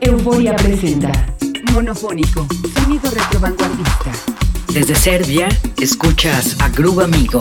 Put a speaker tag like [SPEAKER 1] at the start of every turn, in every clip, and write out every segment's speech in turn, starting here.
[SPEAKER 1] Euforia presenta Monofónico, sonido retro-vanguardista.
[SPEAKER 2] Desde Serbia, escuchas a Groove Amigo.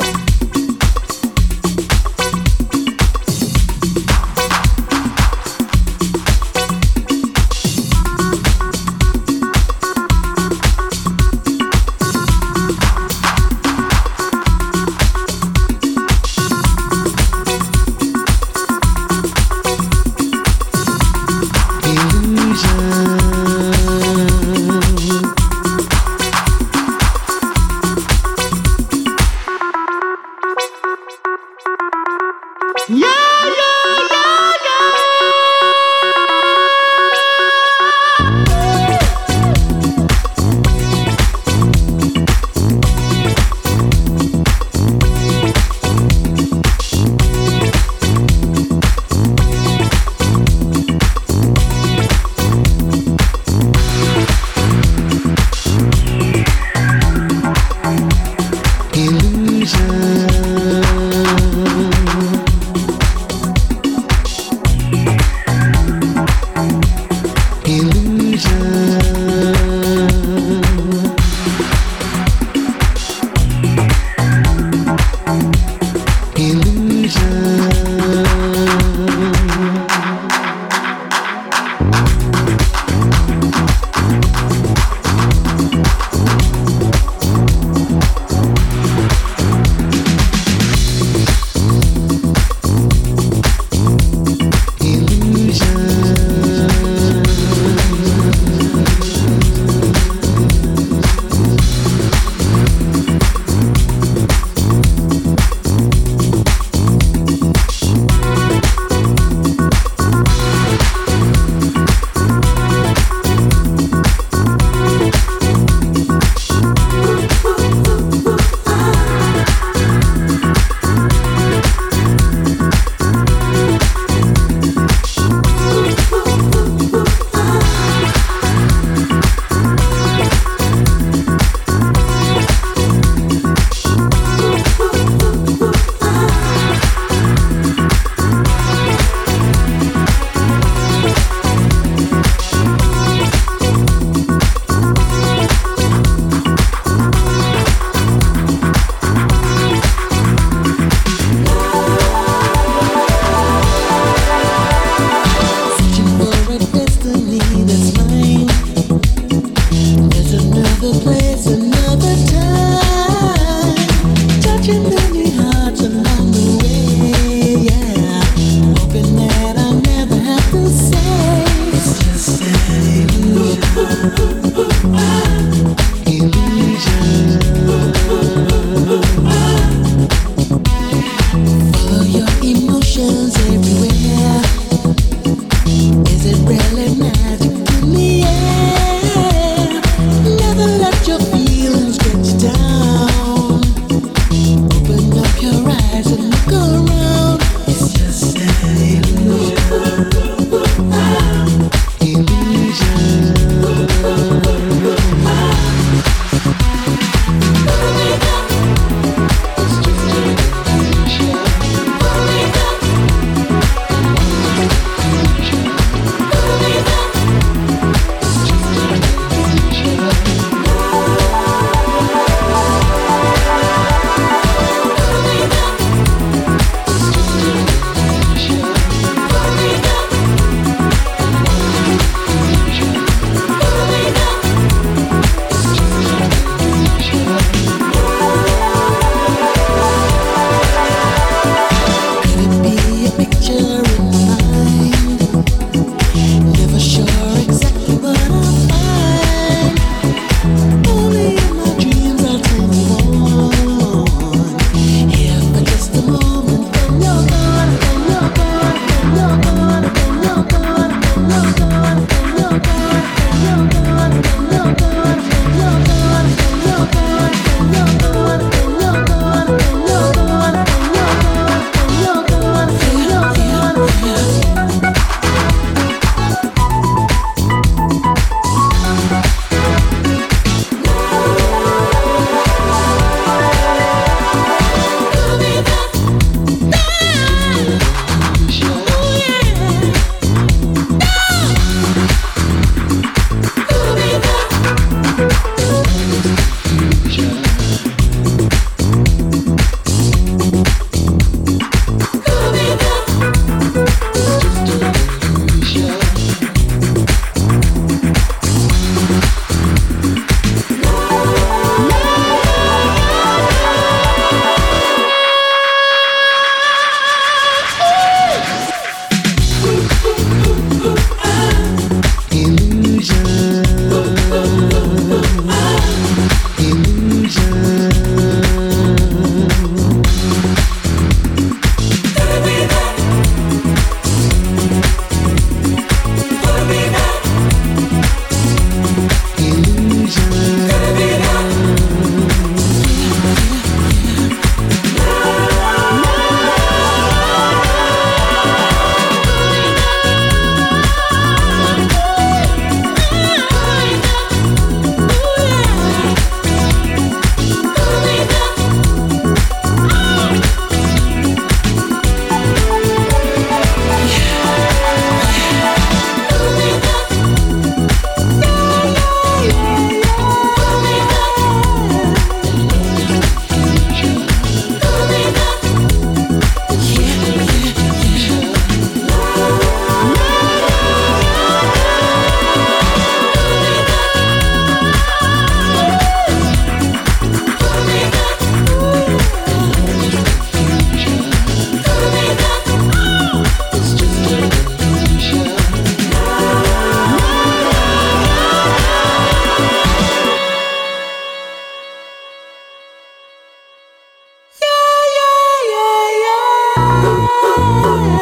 [SPEAKER 3] Oh,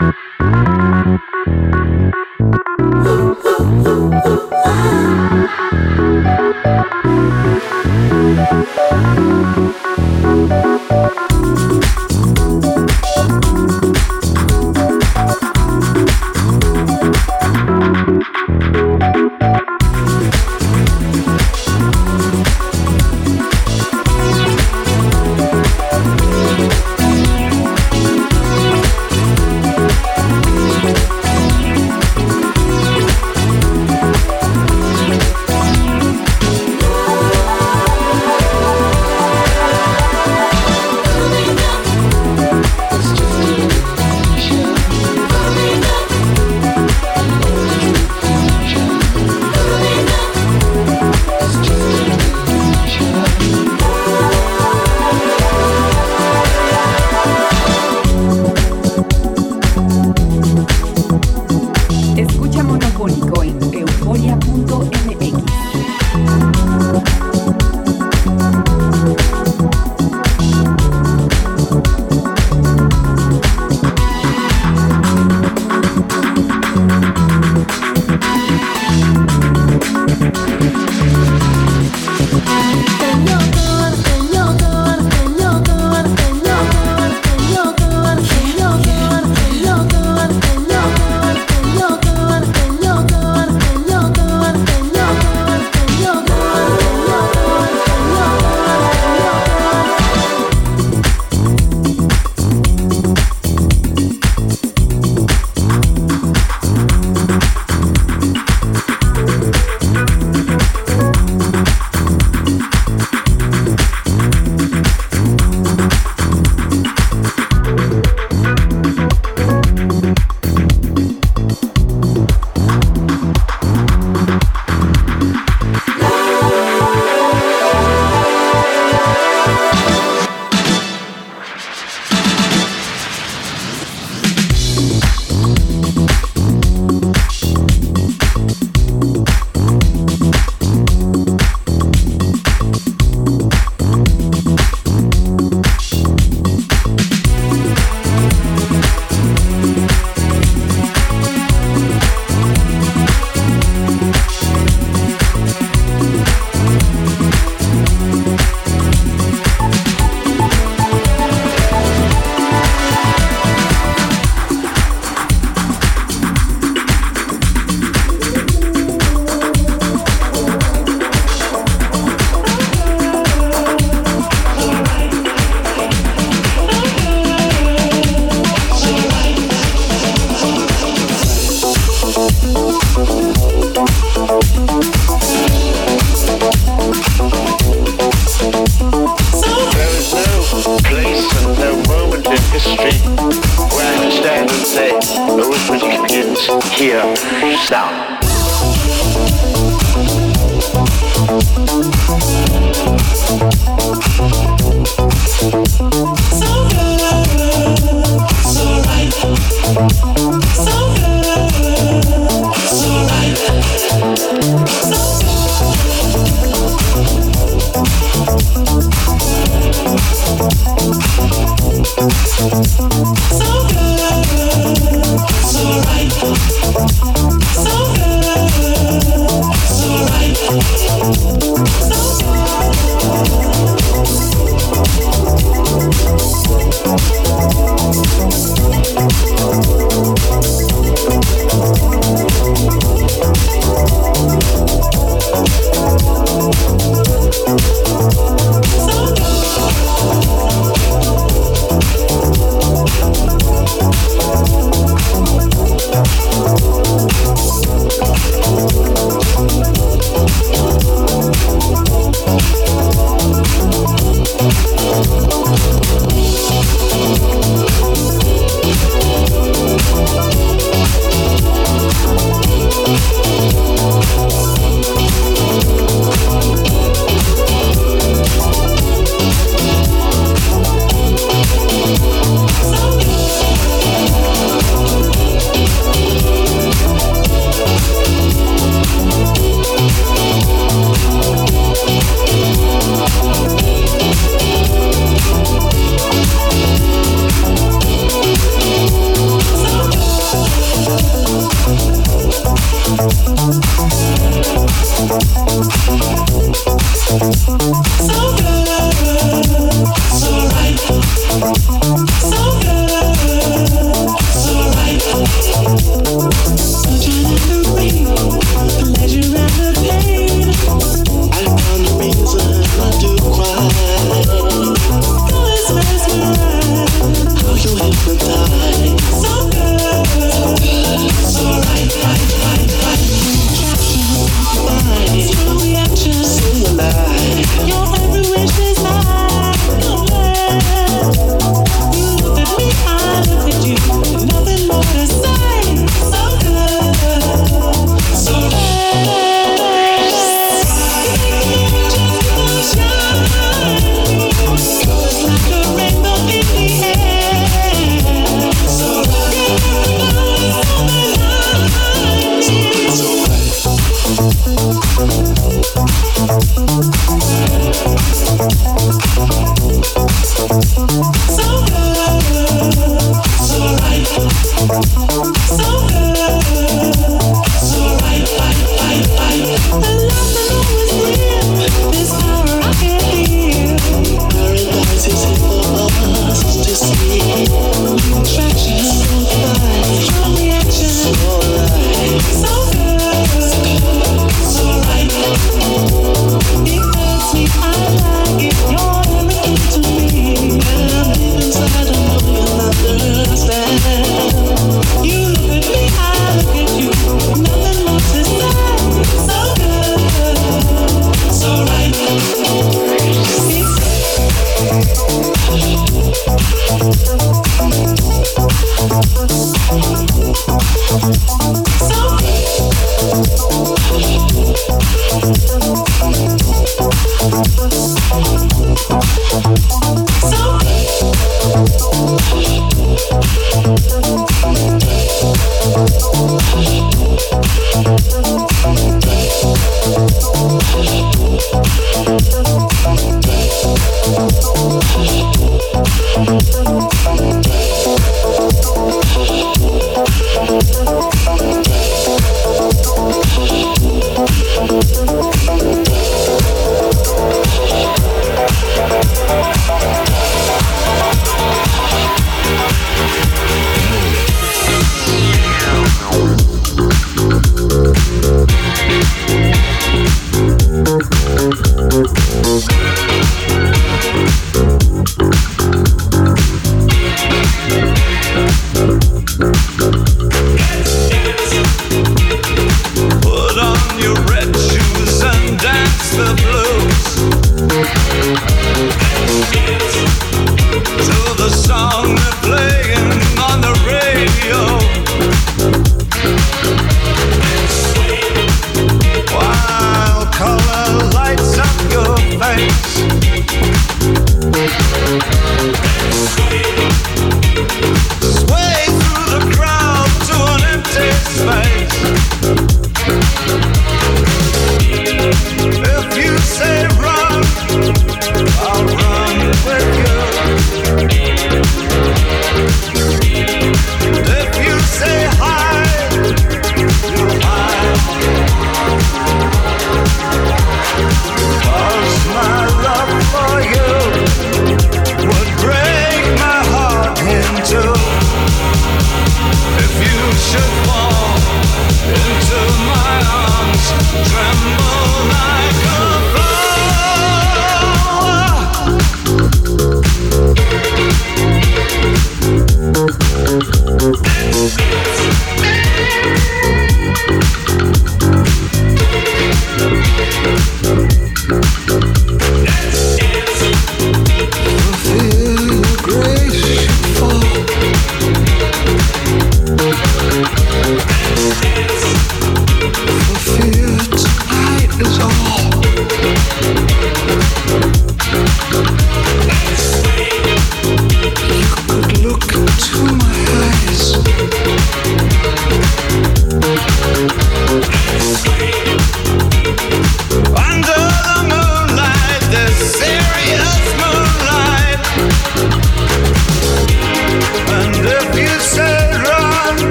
[SPEAKER 3] oh,
[SPEAKER 4] So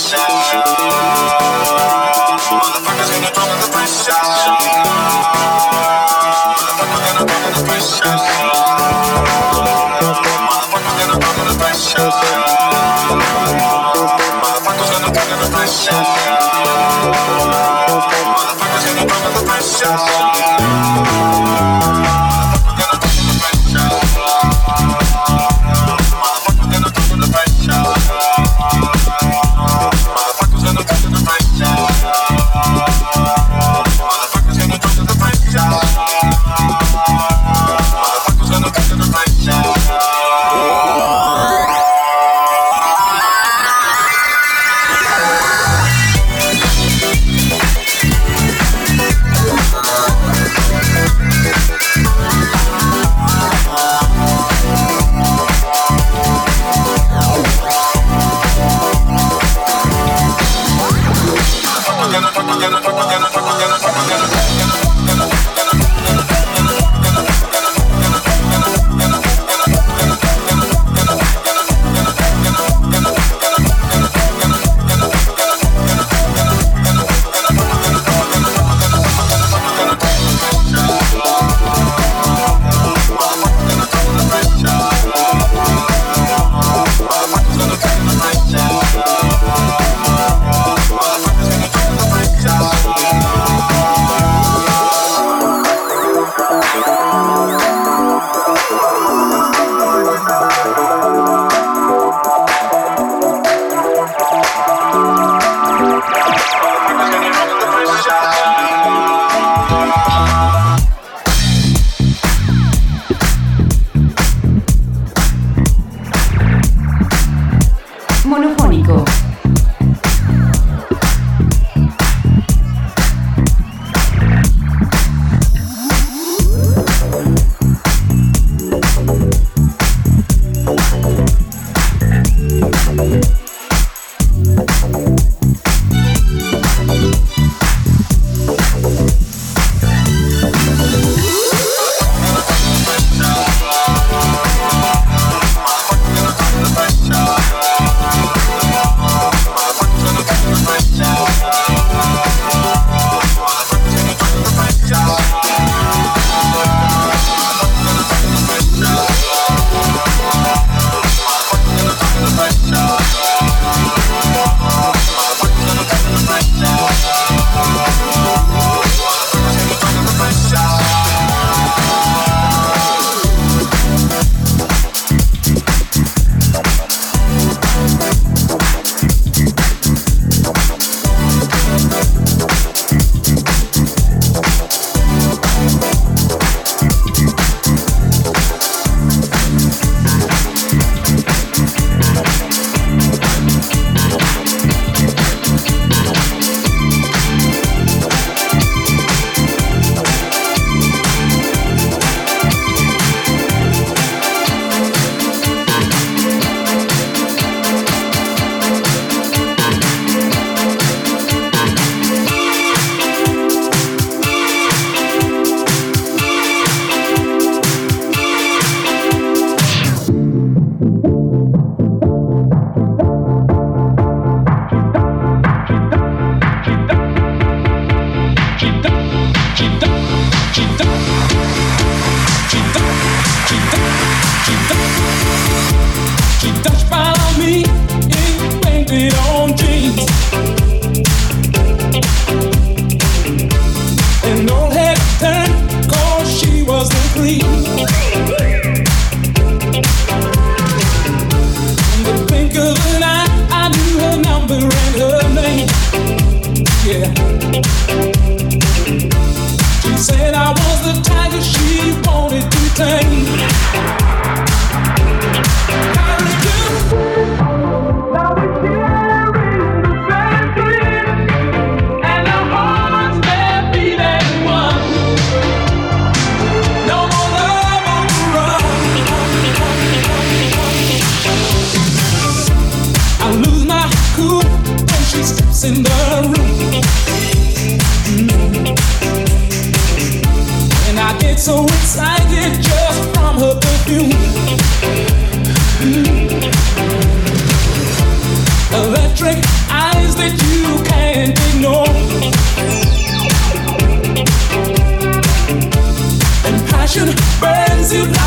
[SPEAKER 5] So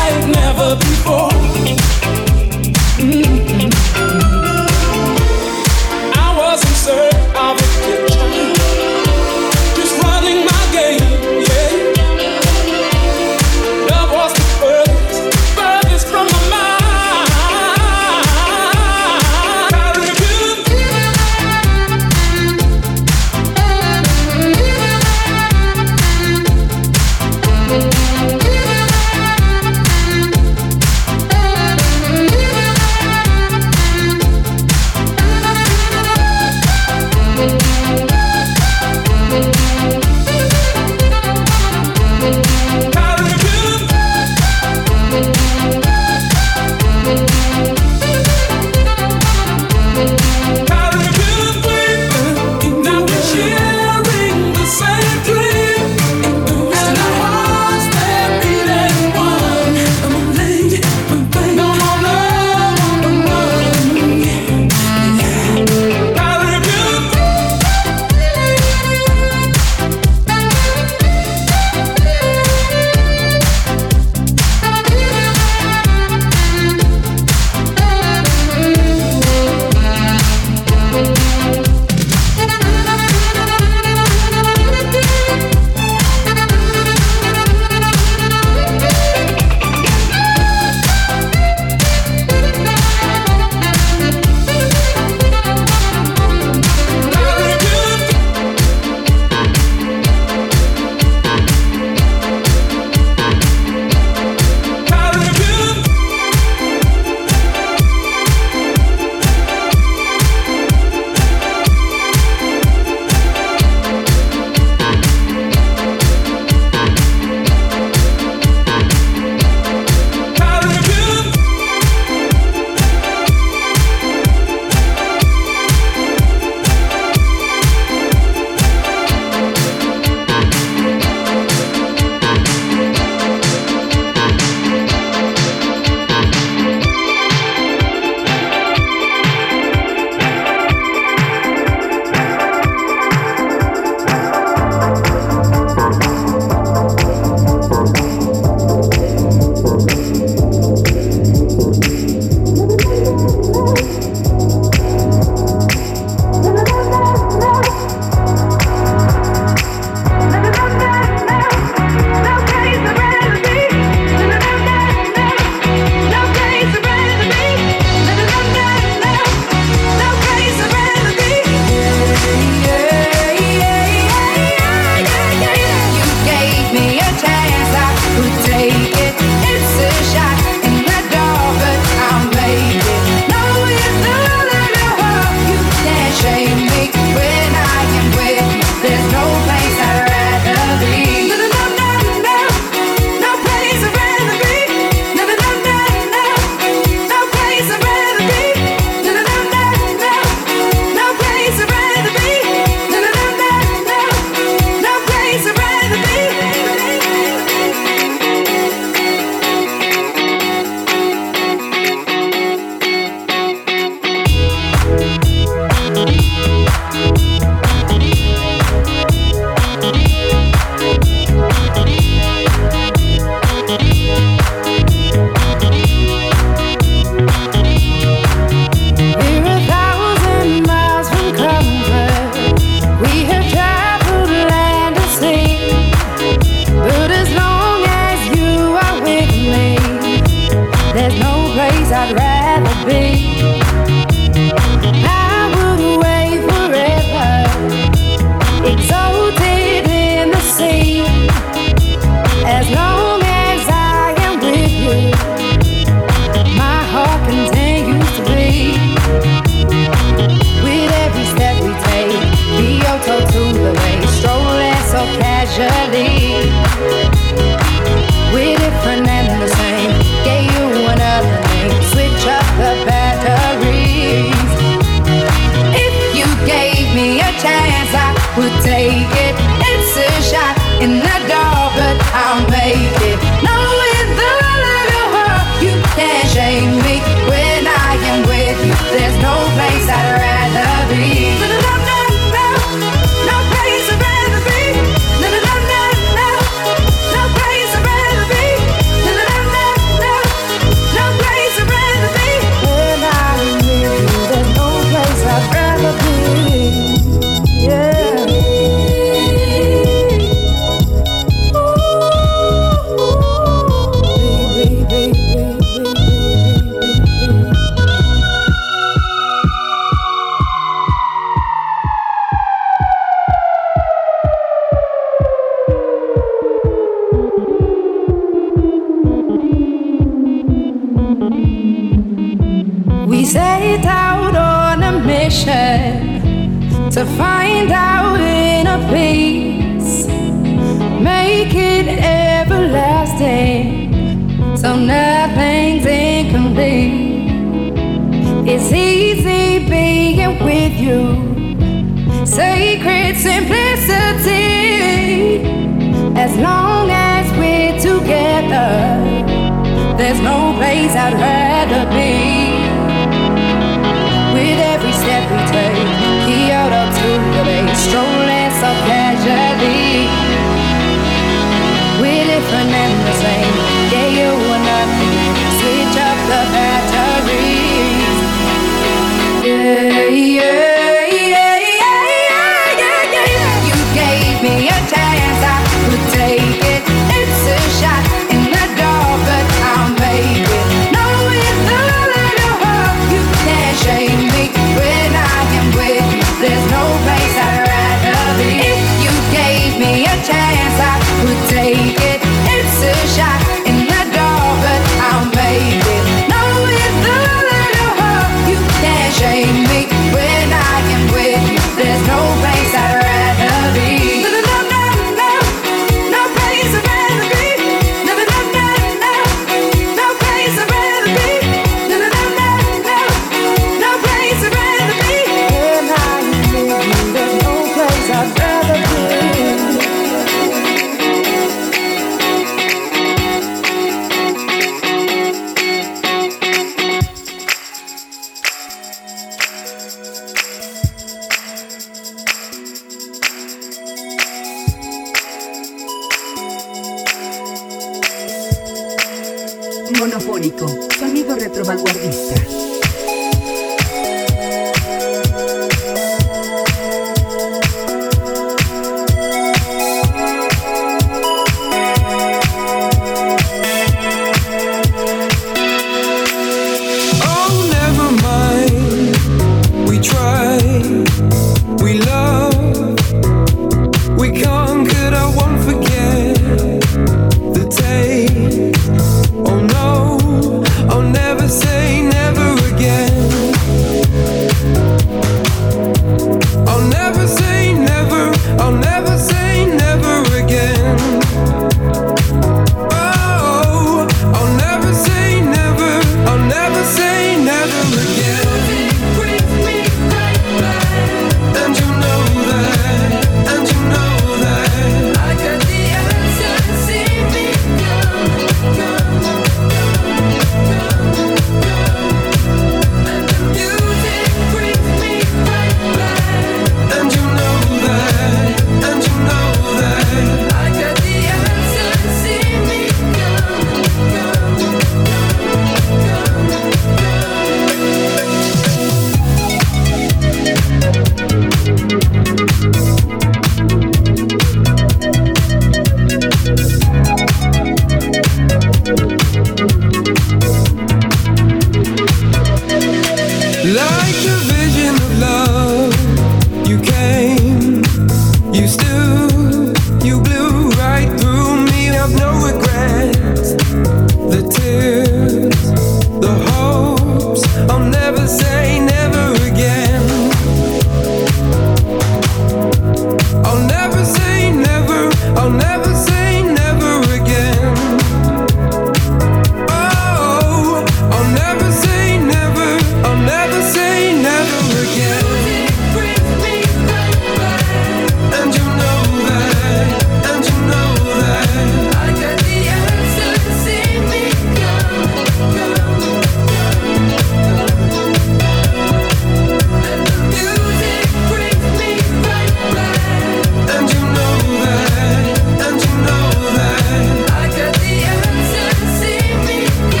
[SPEAKER 5] We're different and the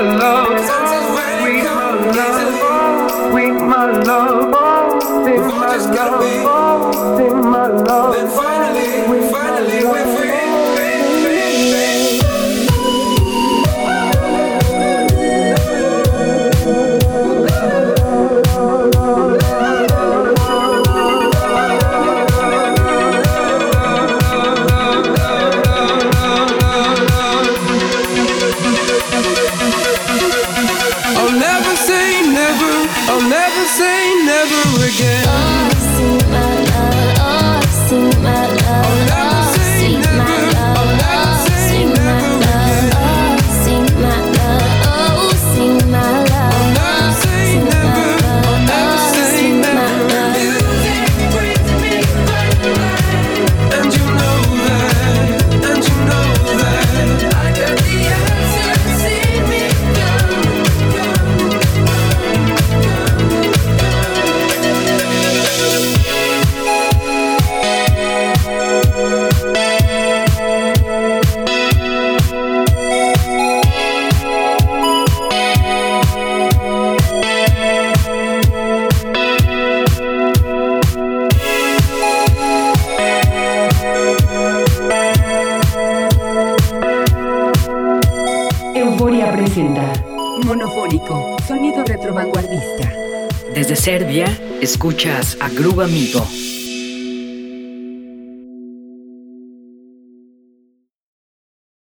[SPEAKER 5] my
[SPEAKER 6] love, sweet my love, sweet my love,
[SPEAKER 1] sweet
[SPEAKER 2] my love. Escuchas a Groove Amigo.